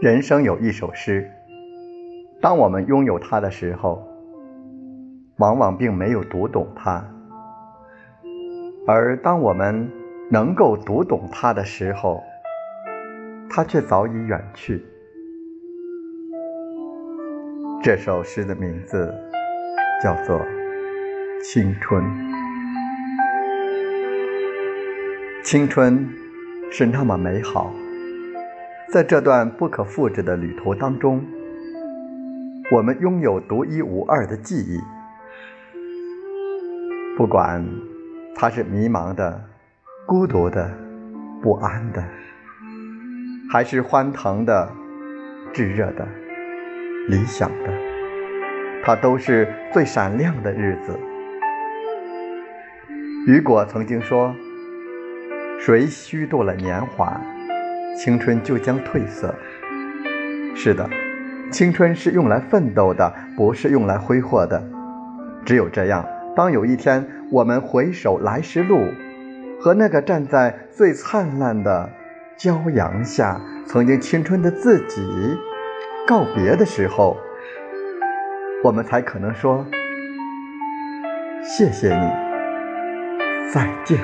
人生有一首诗，当我们拥有它的时候，往往并没有读懂它；而当我们能够读懂它的时候，它却早已远去。这首诗的名字叫做《青春》。青春是那么美好。在这段不可复制的旅途当中，我们拥有独一无二的记忆。不管它是迷茫的、孤独的、不安的，还是欢腾的、炙热的、理想的，它都是最闪亮的日子。雨果曾经说：“谁虚度了年华？”青春就将褪色。是的，青春是用来奋斗的，不是用来挥霍的。只有这样，当有一天我们回首来时路，和那个站在最灿烂的骄阳下、曾经青春的自己告别的时候，我们才可能说：“谢谢你，再见。”